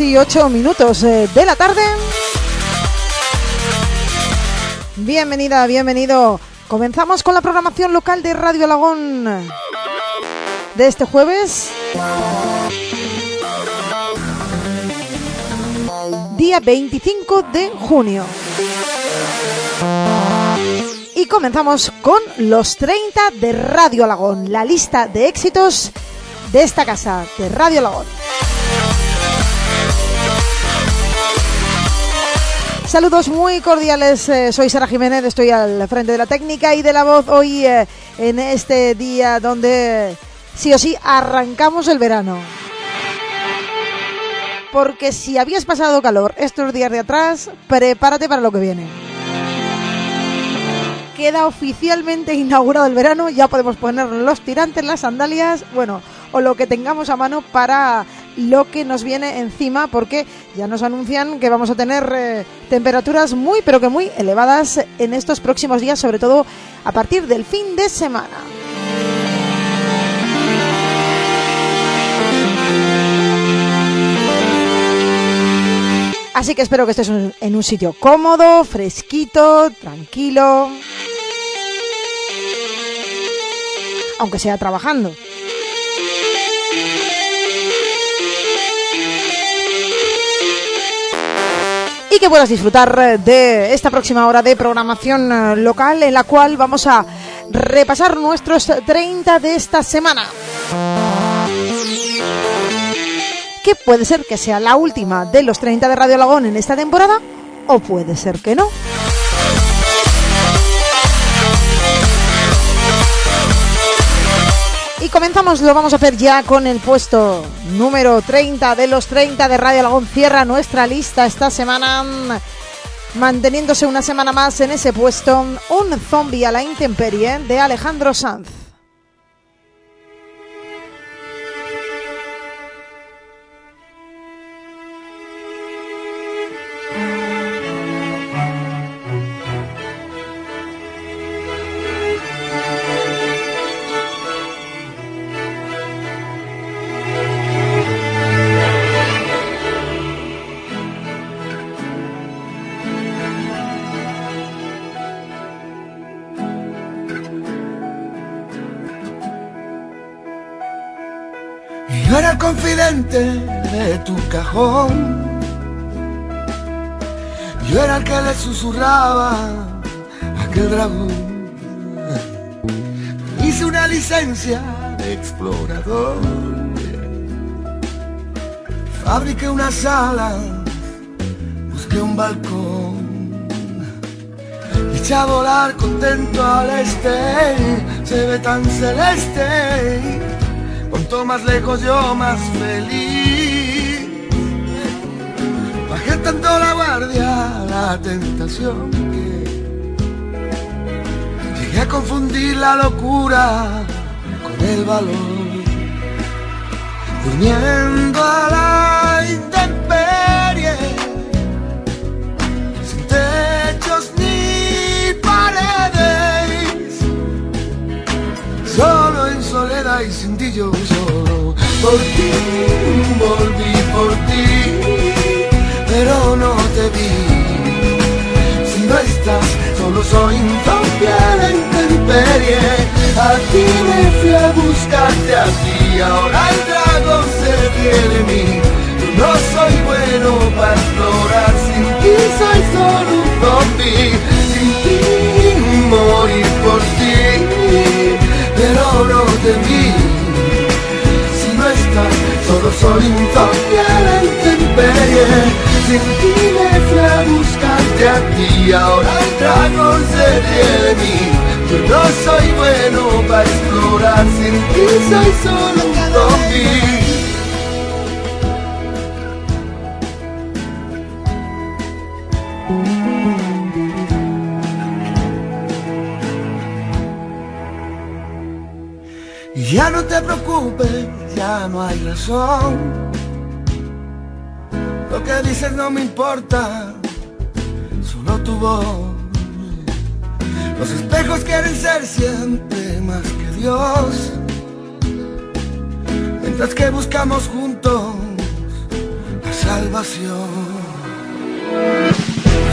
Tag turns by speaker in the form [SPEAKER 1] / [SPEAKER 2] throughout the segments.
[SPEAKER 1] Y minutos eh, de la tarde. Bienvenida, bienvenido. Comenzamos con la programación local de Radio Alagón de este jueves. Día 25 de junio. Y comenzamos con los 30 de Radio Alagón, la lista de éxitos de esta casa, de Radio Alagón. Saludos muy cordiales, eh, soy Sara Jiménez, estoy al frente de la técnica y de la voz hoy eh, en este día donde sí o sí arrancamos el verano. Porque si habías pasado calor estos días de atrás, prepárate para lo que viene. Queda oficialmente inaugurado el verano, ya podemos poner los tirantes, las sandalias, bueno, o lo que tengamos a mano para lo que nos viene encima porque ya nos anuncian que vamos a tener eh, temperaturas muy pero que muy elevadas en estos próximos días, sobre todo a partir del fin de semana. Así que espero que estés en un sitio cómodo, fresquito, tranquilo. Aunque sea trabajando. Que puedas disfrutar de esta próxima hora de programación eh, local en la cual vamos a repasar nuestros 30 de esta semana. Que puede ser que sea la última de los 30 de Radio Lagón en esta temporada o puede ser que no. Y comenzamos, lo vamos a hacer ya con el puesto número 30 de los 30 de Radio Lagón. Cierra nuestra lista esta semana, manteniéndose una semana más en ese puesto, un zombie a la intemperie de Alejandro Sanz.
[SPEAKER 2] De tu cajón. Yo era el que le susurraba a aquel dragón. Hice una licencia de explorador. Fabriqué una sala, busqué un balcón. Eché a volar contento al este, se ve tan celeste
[SPEAKER 3] Cuanto más lejos yo más feliz. Bajé tanto la guardia, la tentación que llegué a confundir la locura con el valor. Durmiendo a la intemperie, y sin ti yo solo. Por ti volví por ti, pero no te vi. Si no estás, solo soy un zombie a la intemperie. A ti me fui a buscarte a ti, ahora el dragón se ríe de mí. No soy bueno para explorar, sin ti soy solo un zombie. Sin ti morir por ti, pero no te vi. Si no estás, solo soy un zombie a la intemperie. Sin ti me fui a buscarte a ti, ahora el ríe de mí. Yo no soy bueno para explorar, sin ti soy solo un zombie. Te preocupes, ya no hay razón. Lo que dices no me importa, solo tu voz. Los espejos quieren ser siempre más que Dios. Mientras que buscamos juntos la salvación.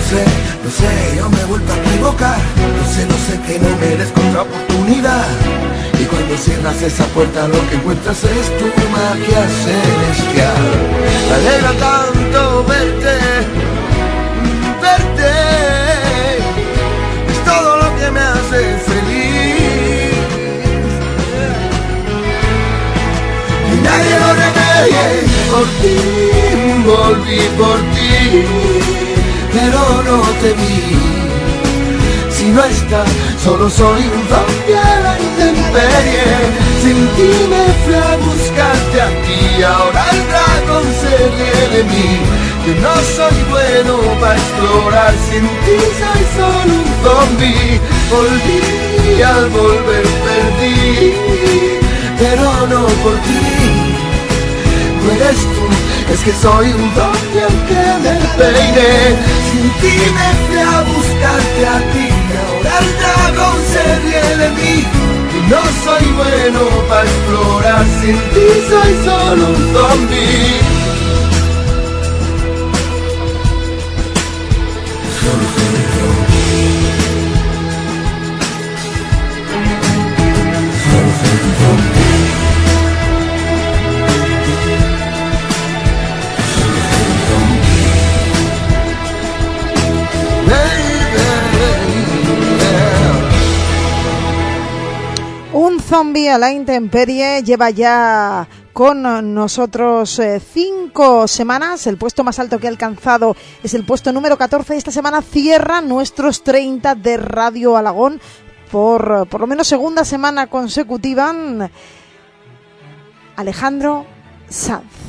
[SPEAKER 3] No sé, no sé, yo me he vuelto a equivocar. No sé, no sé que no merezco otra oportunidad. Y cuando cierras esa puerta lo que encuentras es tu magia celestial. Me alegra tanto verte, verte. Es todo lo que me hace feliz. Y nadie lo remedie. Por ti, volví por ti, pero no te vi. Si no estás, solo soy zombie a la intemperie. Sin ti me fui a buscarte a ti, ahora el dragón se ríe de mí. Yo no soy bueno para explorar, sin ti soy solo un zombie. Volví y al volver perdí, pero no por ti no eres tú, es que soy un zombie aunque me peine. Sin ti me fui a buscarte a ti, ahora el dragón se ríe de mí. Y no soy bueno para explorar, sin ti soy solo un zombie. Zombie
[SPEAKER 1] a la intemperie lleva ya con nosotros eh, cinco semanas. El puesto más alto que ha alcanzado es el puesto número 14. Esta semana cierra nuestros 30 de Radio Alagón por por lo menos segunda semana consecutiva. Alejandro Sanz.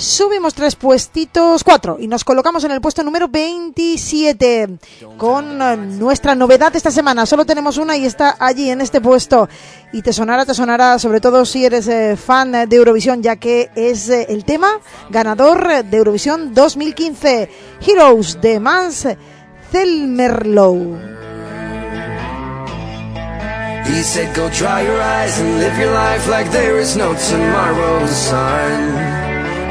[SPEAKER 1] Subimos tres puestitos, cuatro, y nos colocamos en el puesto número 27 con nuestra novedad esta semana. Solo tenemos una y está allí en este puesto. Y te sonará, te sonará, sobre todo si eres eh, fan de Eurovisión, ya que es eh, el tema ganador de Eurovisión 2015, Heroes de Mans Zelmerlow.
[SPEAKER 4] He said, Go dry your eyes and live your life like there is no tomorrow, son.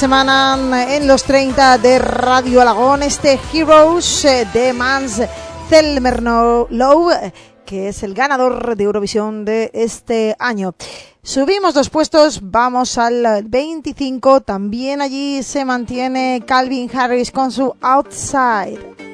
[SPEAKER 5] semana en los 30 de Radio Alagón, este Heroes eh, de Mans Zelmerno Low, que es el ganador de Eurovisión de este año. Subimos dos puestos, vamos al 25, también allí se mantiene Calvin Harris con su Outside.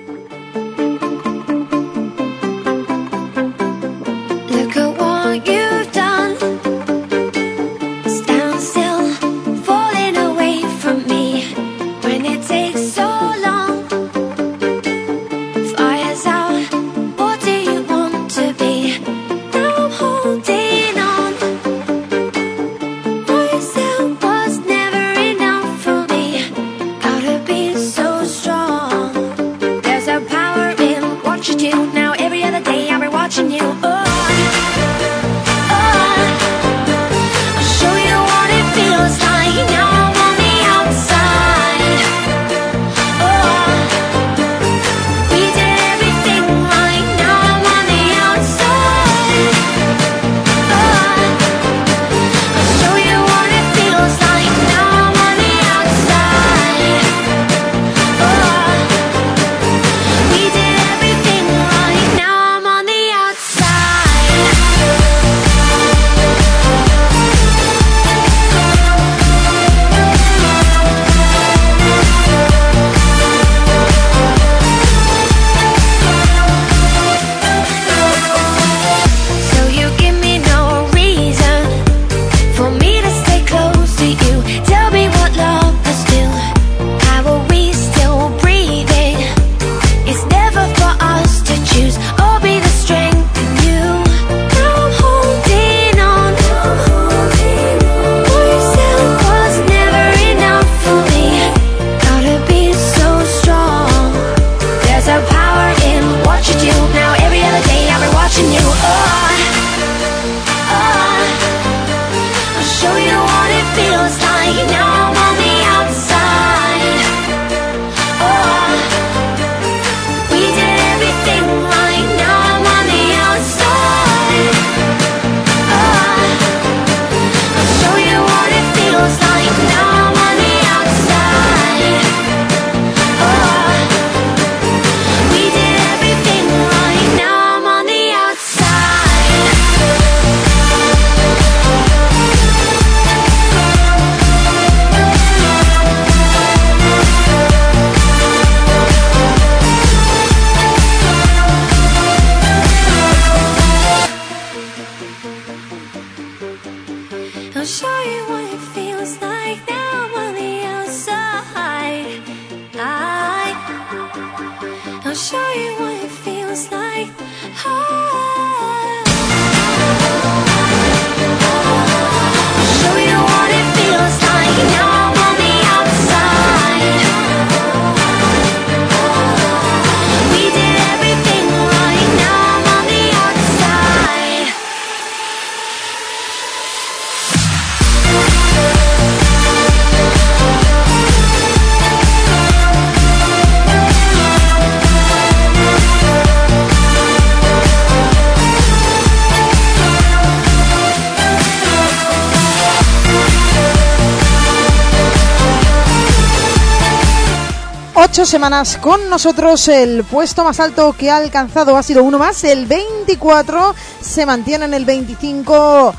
[SPEAKER 1] 18 semanas con nosotros. El puesto más alto que ha alcanzado ha sido uno más. El 24 se mantiene en el 25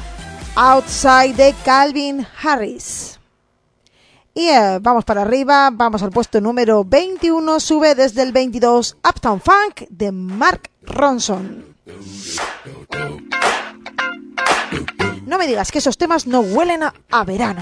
[SPEAKER 1] Outside de Calvin Harris. Y eh, vamos para arriba, vamos al puesto número 21, sube desde el 22 Uptown Funk de Mark Ronson. No me digas que esos temas no huelen a verano.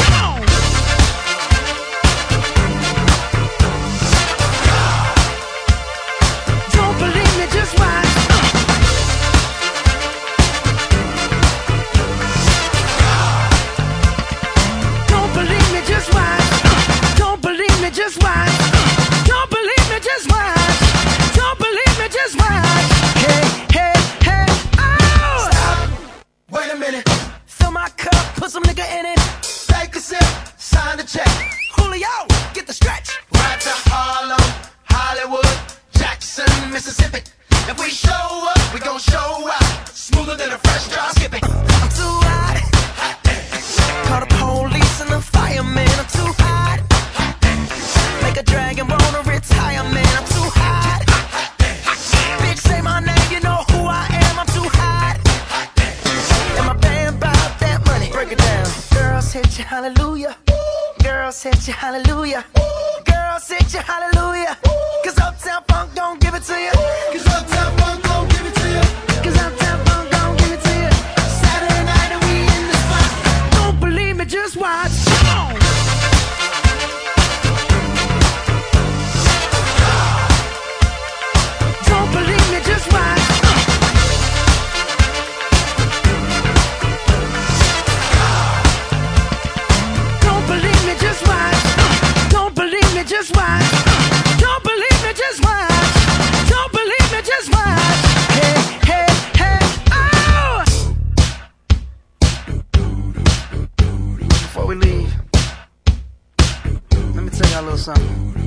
[SPEAKER 2] Little something.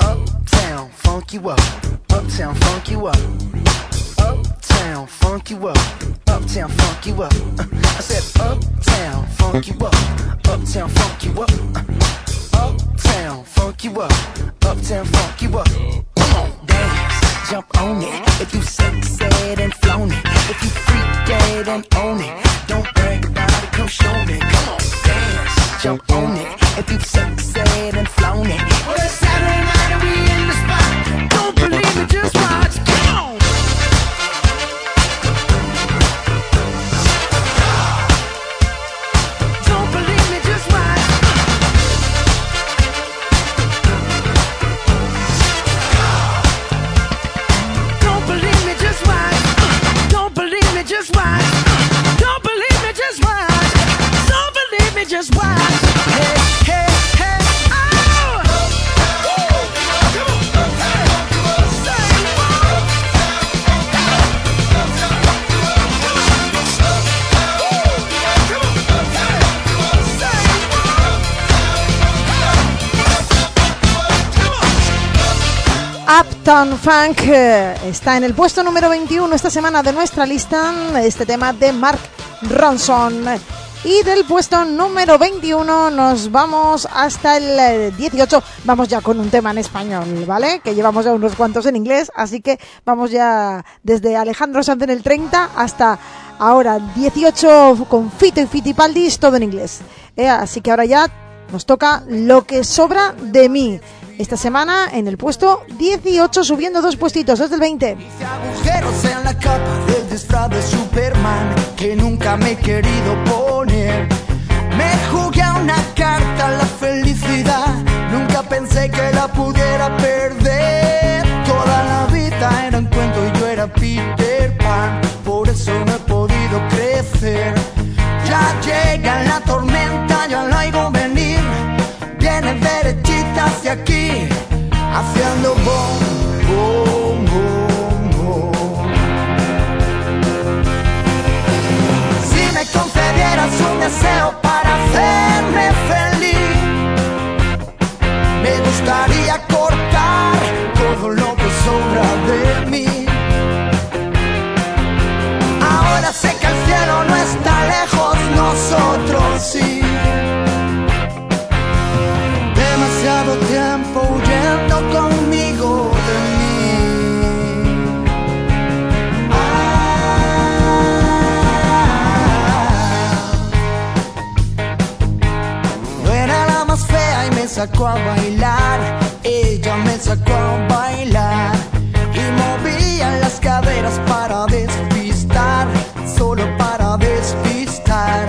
[SPEAKER 2] Uptown, funk you up. Uptown, funk you up. Uptown, funk you up. Uptown, funk you up. Uh, I said, Uptown, funk you up. Uptown, funk you up. Uh, Uptown, funk you up. Uptown, funk you up. Come on, dance, jump on it. If you sexed and flown it. If you freak dead and own it. Don't brag about it, come show me. Come on, dance, jump on it. If you've sexed and flown it.
[SPEAKER 1] Uptown Funk eh, está en el puesto número 21 esta semana de nuestra lista, este tema de Mark Ronson. Y del puesto número 21 nos vamos hasta el eh, 18. Vamos ya con un tema en español, ¿vale? Que llevamos ya unos cuantos en inglés, así que vamos ya desde Alejandro Sanz en el 30 hasta ahora 18 con Fito y Fitipaldis, todo en inglés. Eh, así que ahora ya nos toca lo que sobra de mí.
[SPEAKER 6] Esta semana en el puesto 18, subiendo dos puestitos desde el 20.
[SPEAKER 7] Hice agujeros en la capa del disfraz de Superman que nunca me he querido poner. Me jugué a una carta la felicidad, nunca pensé que la pudiera perder. Toda la vida era un cuento y yo era Peter Pan, por eso no he podido crecer. Ya llega la tormenta, ya la oigo aquí, haciendo bom, bom, bom, bom. Si me concedieras un deseo sacó a bailar. Ella me sacó a bailar y movía las caderas para despistar, solo para despistar.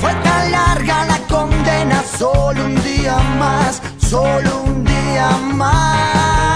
[SPEAKER 7] Fue tan larga la condena, solo un día más, solo un día más.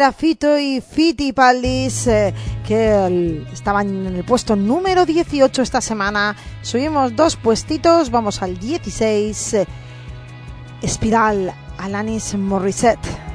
[SPEAKER 6] Era Fito y Fitipaldis eh, que el- estaban en el puesto número 18 esta semana. Subimos dos puestitos, vamos al 16. eh, Espiral, Alanis Morissette.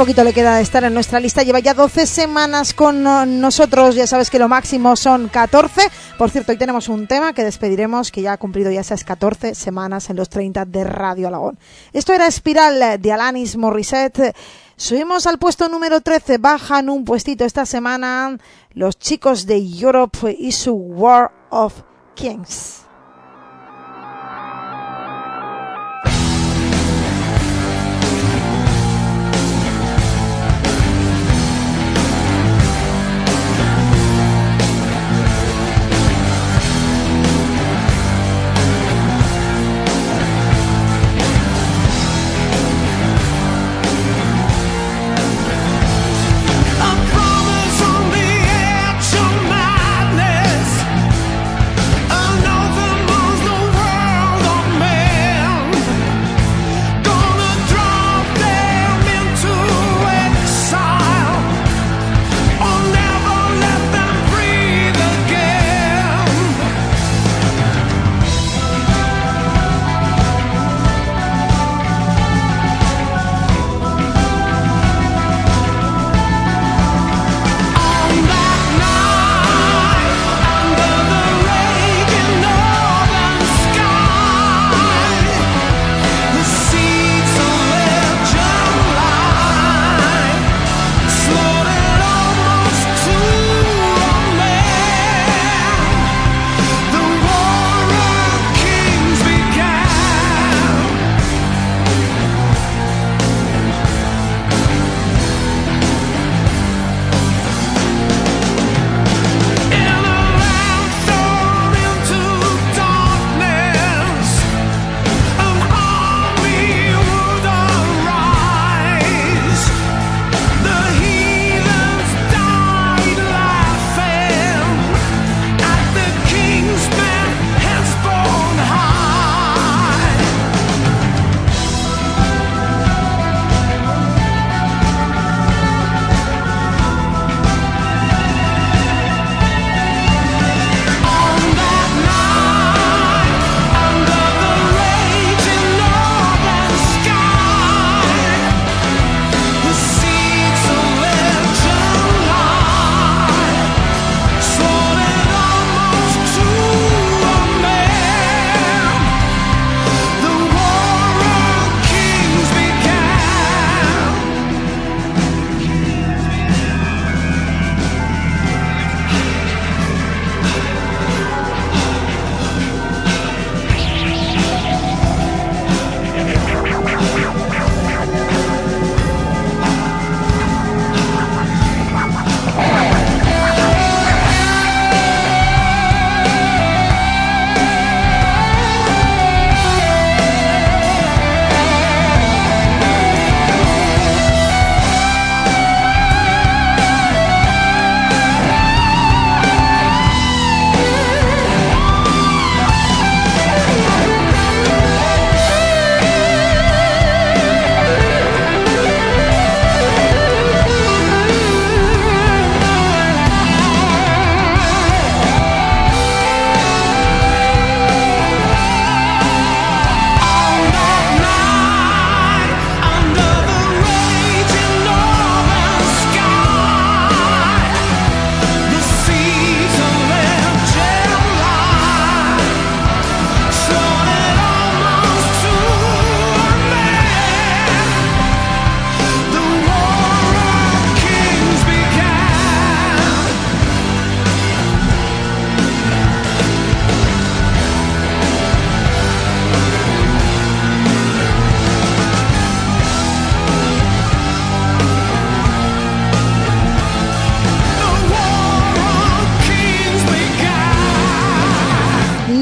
[SPEAKER 1] Poquito le queda de estar en nuestra lista. Lleva ya 12 semanas con eh, nosotros. Ya sabes que lo máximo son 14. Por cierto, hoy tenemos un tema que despediremos que ya ha cumplido ya esas 14 semanas en los 30 de Radio Alagón. Esto era Espiral de Alanis Morissette. Subimos al puesto número 13. Bajan un puestito esta semana los chicos de Europe y su
[SPEAKER 6] War of Kings.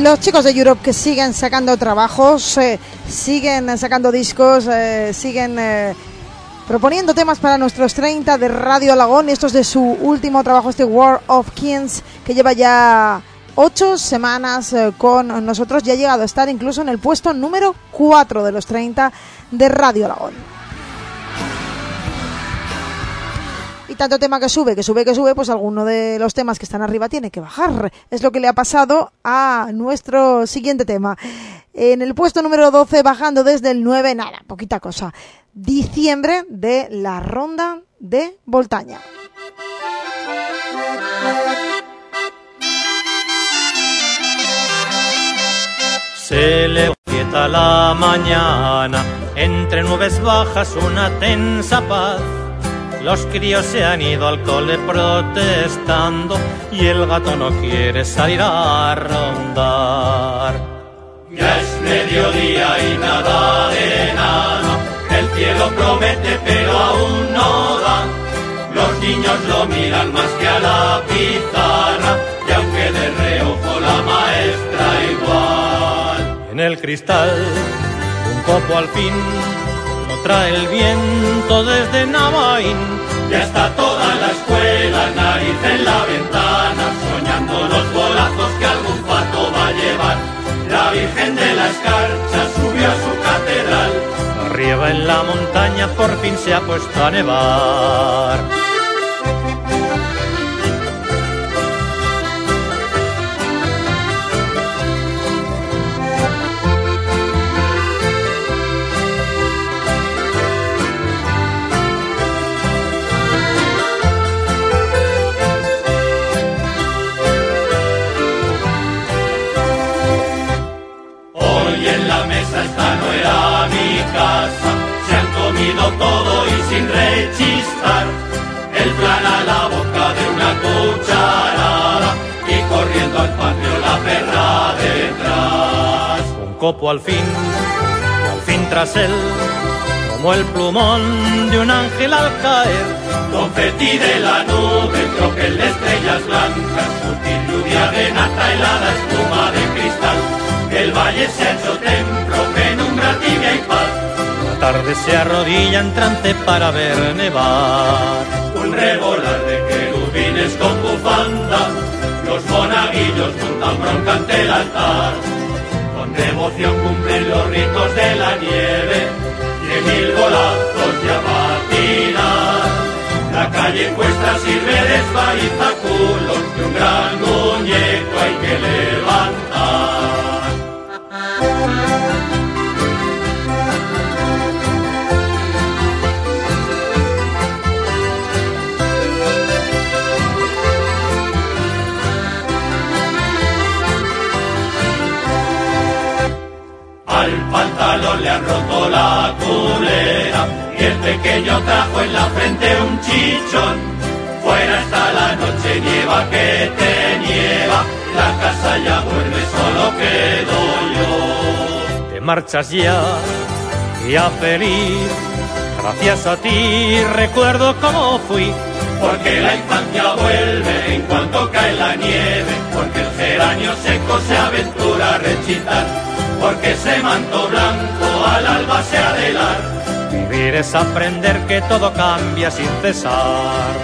[SPEAKER 1] Los chicos de Europe que siguen sacando trabajos, eh, siguen sacando discos, eh, siguen eh, proponiendo temas para nuestros 30 de Radio Alagón. Esto es de su último trabajo, este War of Kings, que lleva ya ocho semanas eh, con nosotros. Ya ha llegado a estar incluso en el puesto número 4 de los 30 de Radio Alagón. Tanto tema que sube, que sube, que sube, pues alguno de los temas que están arriba tiene que bajar. Es lo que le ha pasado a nuestro siguiente tema. En el puesto número 12, bajando desde el 9, nada, poquita cosa. diciembre de la ronda de Voltaña.
[SPEAKER 8] Se le quieta la mañana, entre nubes bajas una tensa paz. Los críos se han ido al cole protestando y el gato no quiere salir a rondar.
[SPEAKER 9] Ya es mediodía y nada de nada. El cielo promete pero aún no da. Los niños lo miran más que a la pizarra y aunque de reojo la maestra igual.
[SPEAKER 8] En el cristal, un copo al fin, trae el viento desde Navaín.
[SPEAKER 9] Ya está toda la escuela, nariz en la ventana, soñando los golazos que algún pato va a llevar. La Virgen de la Escarcha subió a su catedral.
[SPEAKER 8] Arriba en la montaña por fin se ha puesto a nevar.
[SPEAKER 9] No era mi casa, se han comido todo y sin rechistar. El plan a la boca de una cucharada y corriendo al patio la perra detrás.
[SPEAKER 8] Un copo al fin, al fin tras él, como el plumón de un ángel al caer.
[SPEAKER 9] Confeti de la nube, tropel de estrellas blancas, sutil lluvia de nata, helada espuma de cristal. El valle se ha hecho templo, penumbra tibia y paz.
[SPEAKER 8] La tarde se arrodilla en trance para ver nevar.
[SPEAKER 9] Un revolar de querubines con bufanda, los monaguillos montan bronca ante el altar. Con devoción cumplen los ritos de la nieve, y en mil golazos ya patinar. La calle cuesta sirve de esbaizaculos, que un gran muñeco hay que levantar. Al pantalón le han roto la culera y el pequeño trajo en la frente un chichón. Fuera está la noche nieva que te nieva, la casa ya vuelve, solo quedo yo.
[SPEAKER 8] Te marchas ya, ya feliz. Gracias a ti recuerdo cómo fui.
[SPEAKER 9] Porque la infancia vuelve en cuanto cae la nieve, porque el geranio seco se aventura a rechitar, porque ese manto blanco al alba se adelar.
[SPEAKER 8] Vivir es aprender que todo cambia sin cesar.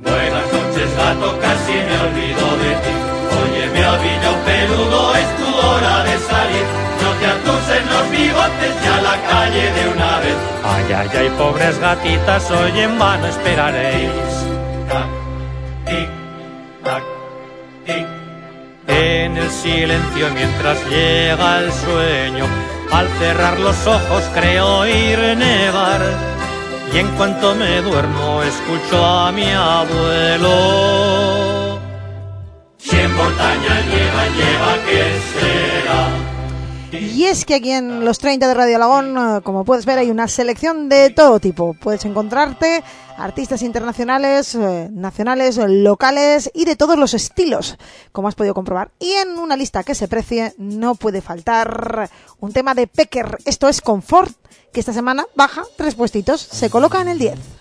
[SPEAKER 9] Buenas noches gato, casi me olvido de ti. Oye, mi avillo peludo, es tu hora de salir. No te atusen los bigotes ya a la calle de una vez.
[SPEAKER 8] Ay, ay, ay, pobres gatitas, hoy en vano esperaréis. En el silencio mientras llega el sueño, al cerrar los ojos creo oír nevar. Y en cuanto me duermo escucho a mi abuelo.
[SPEAKER 9] Si en Portaña nieva, lleva que será.
[SPEAKER 1] Y es que aquí en los 30 de Radio Alagón, eh, como puedes ver, hay una selección de todo tipo. Puedes encontrarte artistas internacionales, eh, nacionales, locales y de todos los estilos, como has podido comprobar. Y en una lista que se precie no puede faltar un tema de Pecker. Esto es Confort, que esta semana baja tres puestitos, se coloca en el 10.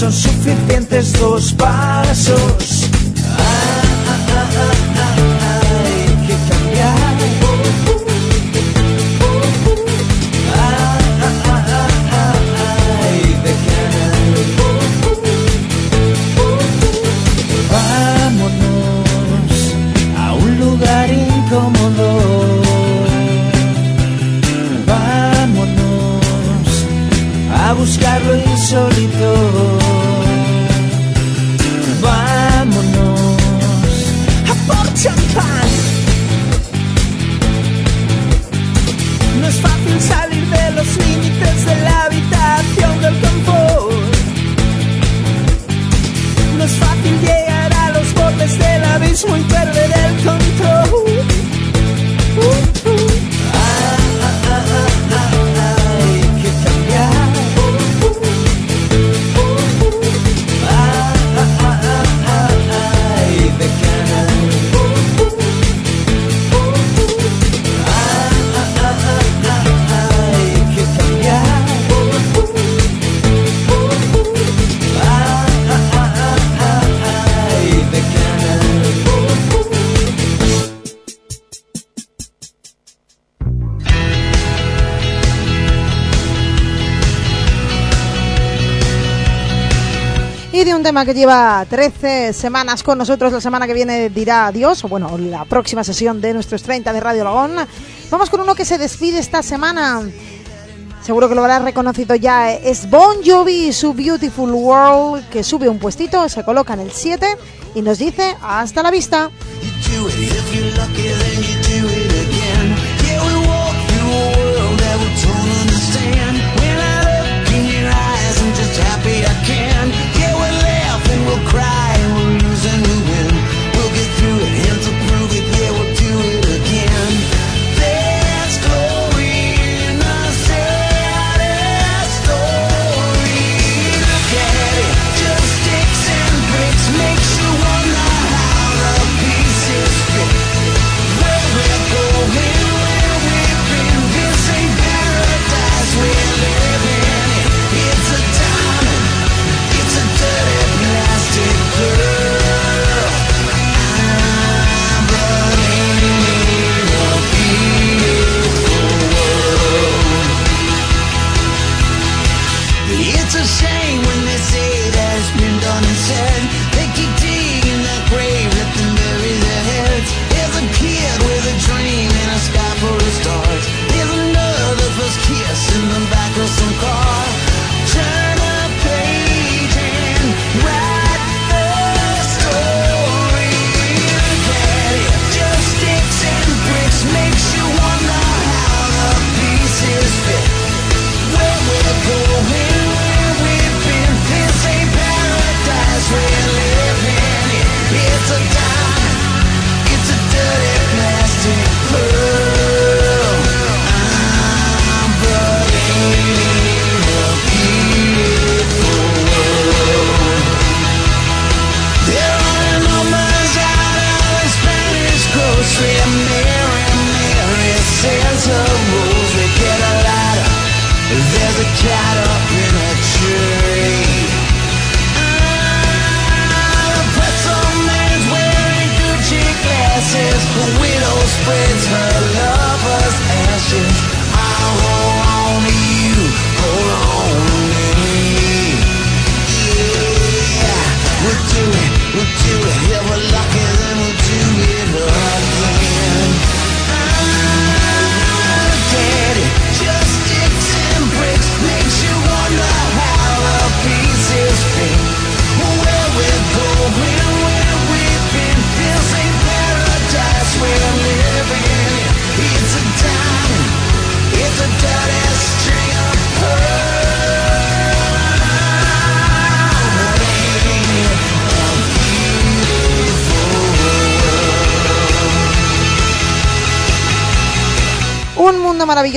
[SPEAKER 10] son suficientes dos pasos. Ah, ah, ah, hay que cambiar. Hay de Vámonos a un lugar incómodo. Vámonos a buscar lo insólito. muito é. y de
[SPEAKER 1] un tema que lleva 13 semanas con nosotros. La semana que viene dirá adiós, o bueno, la próxima sesión de nuestros 30 de Radio Lagón. Vamos con uno que se despide esta semana. Seguro que lo habrás reconocido ya. Es Bon Jovi y su Beautiful World, que sube un puestito, se coloca en el 7 y nos dice hasta la vista.
[SPEAKER 2] will cry.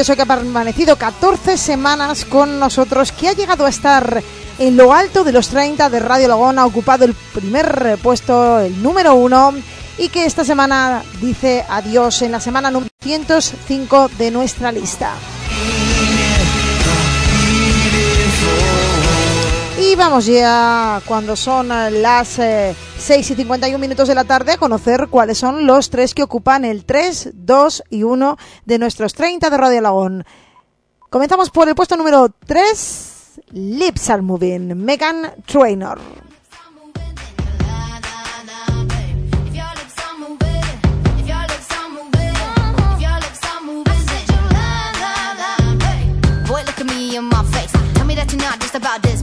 [SPEAKER 1] Maravilloso que ha permanecido 14 semanas con nosotros, que ha llegado a estar en lo alto de los 30 de Radio Lagón, ha ocupado el primer puesto, el número uno, y que esta semana dice adiós en la semana número 105 de nuestra lista. Y vamos ya, cuando son eh, las eh, 6 y 51 minutos de la tarde, a conocer cuáles son los tres que ocupan el 3, 2 y 1 de nuestros 30 de Radio Lagón. Comenzamos por el puesto número 3, Lips Are Moving, Megan Trainor.
[SPEAKER 11] Boy, look at me in my face. Tell me that you're not just about this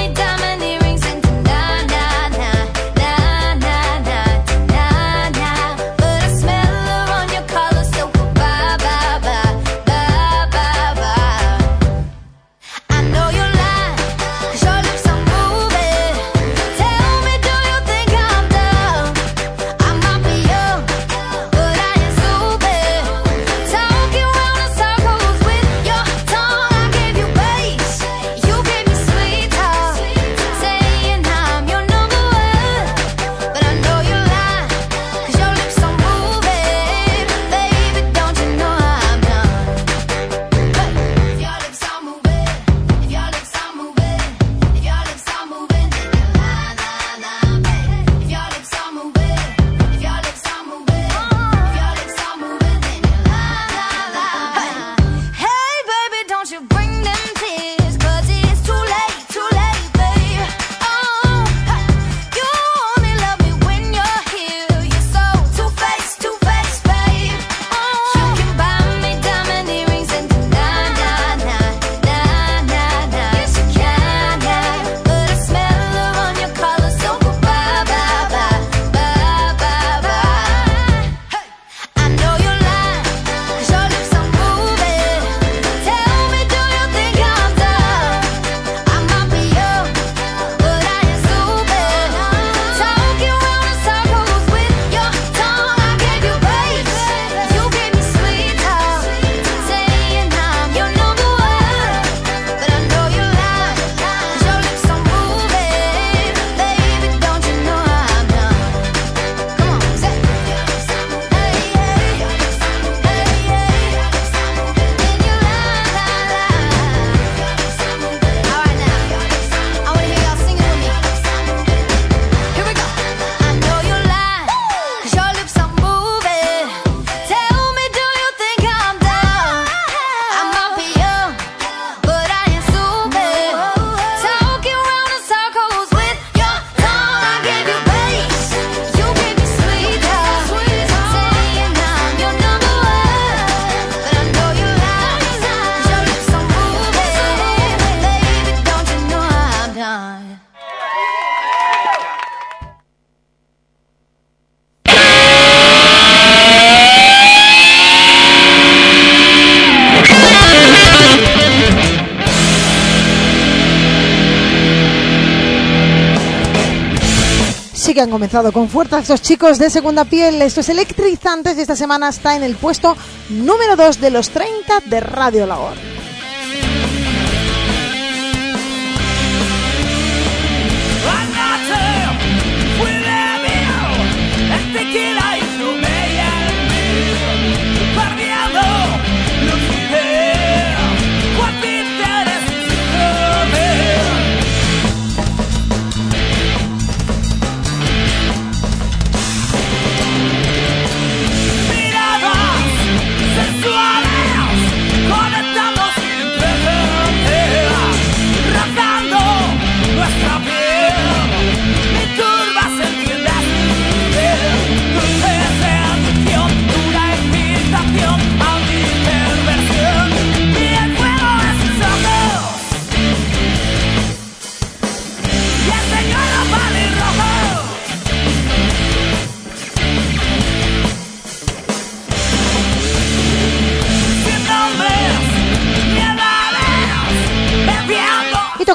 [SPEAKER 1] han comenzado con fuerza estos chicos de segunda piel, estos electrizantes y esta semana está en el puesto número 2 de los 30 de Radio Lagón.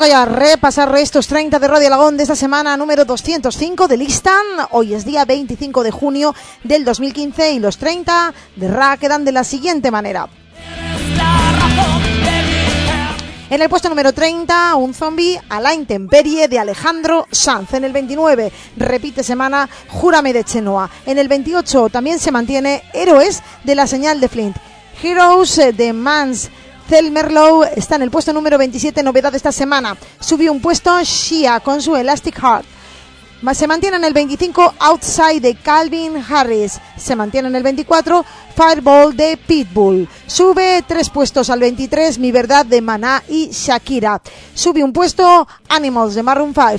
[SPEAKER 1] Toca ya repasar estos 30 de Radio Alagón de esta semana número 205 de Listan. Hoy es día 25 de junio del 2015 y los 30 de Ra quedan de la siguiente manera. En el puesto número 30, un zombie a la intemperie de Alejandro Sanz. En el 29, repite semana, Júrame de Chenoa. En el 28 también se mantiene Héroes de la señal de Flint. Heroes de Mans. Zelmerlow está en el puesto número 27, novedad de esta semana. Subió un puesto Shia con su Elastic Heart. Se mantiene en el 25 Outside de Calvin Harris. Se mantiene en el 24 Fireball de Pitbull. Sube tres puestos al 23 Mi Verdad de Maná y Shakira. Sube un puesto Animals de Maroon 5.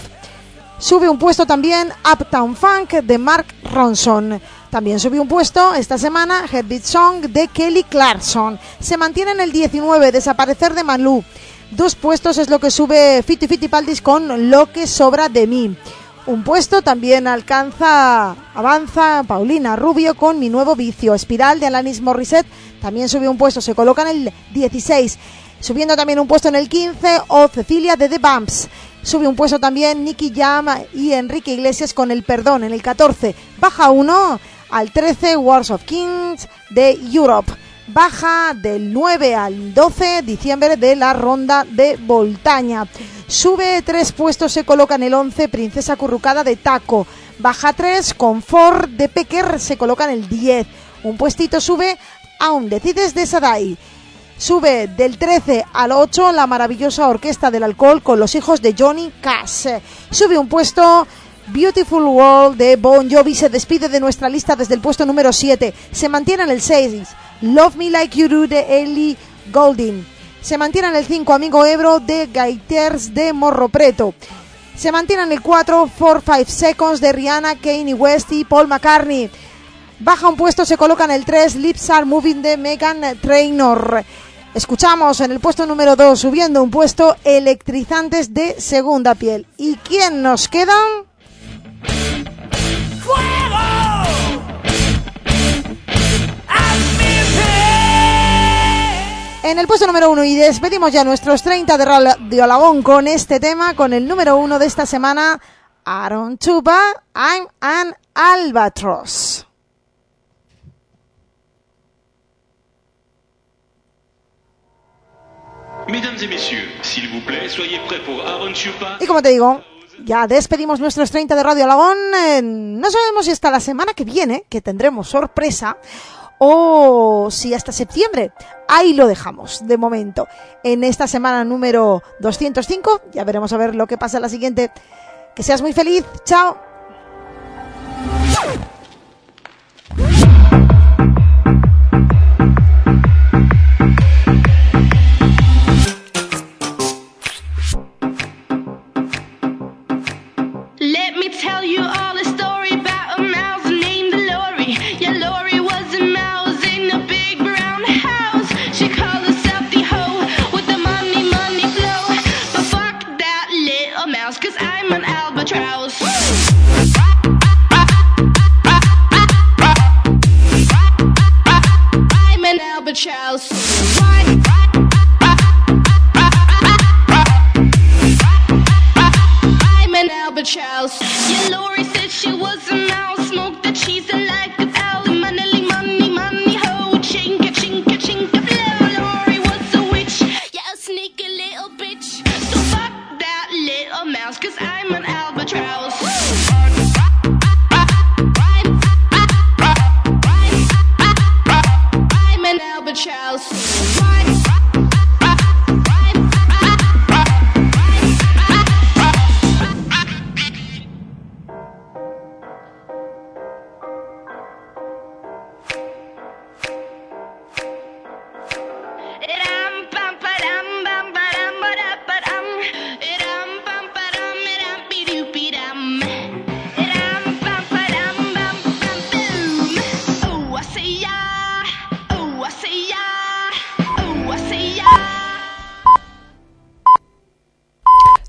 [SPEAKER 1] Sube un puesto también Uptown Funk de Mark Ronson. También subió un puesto esta semana Heartbeat Song de Kelly Clarkson. Se mantiene en el 19 Desaparecer de Malú. Dos puestos es lo que sube Fiti Fiti Paldis con Lo que sobra de mí. Un puesto también alcanza, avanza Paulina Rubio con Mi nuevo vicio. Espiral de Alanis Morissette también subió un puesto, se coloca en el 16. Subiendo también un puesto en el 15 o Cecilia de The Bumps. Sube un puesto también Nicky Jam y Enrique Iglesias con El Perdón en el 14. Baja uno al 13 Wars of Kings de Europe. Baja del 9 al 12 diciembre de la ronda de Voltaña. Sube tres puestos, se coloca en el 11 Princesa Currucada de Taco. Baja 3 Confort de Pequer, se coloca en el 10. Un puestito sube Aún decides de Sadai. Sube del 13 al 8 la maravillosa Orquesta del Alcohol con los hijos de Johnny Cash. Sube un puesto Beautiful World de Bon Jovi se despide de nuestra lista desde el puesto número 7. Se mantiene en el 6 Love Me Like You Do de Ellie Goulding. Se mantiene en el 5 Amigo Ebro de Gaiters de Morro Preto. Se mantiene en el 4 4 5 Seconds de Rihanna, Kanye West y Paul McCartney. Baja un puesto, se coloca en el 3 Lips Are Moving de Megan Trainor. Escuchamos en el puesto número 2, subiendo un puesto, Electrizantes de Segunda Piel. ¿Y quién nos quedan? En el puesto número 1 y despedimos ya nuestros 30 de Radio Alagón con este tema, con el número 1 de esta semana, Aaron Chuba, I'm an Albatross.
[SPEAKER 12] Chupa.
[SPEAKER 1] Y como te digo, ya despedimos nuestros 30 de Radio Alagón. Eh, no sabemos si hasta la semana que viene, que tendremos sorpresa, o si hasta septiembre. Ahí lo dejamos, de momento. En esta semana número 205, ya veremos a ver lo que pasa en la siguiente. Que seas muy feliz. Chao.
[SPEAKER 13] An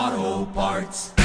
[SPEAKER 14] Auto Parts.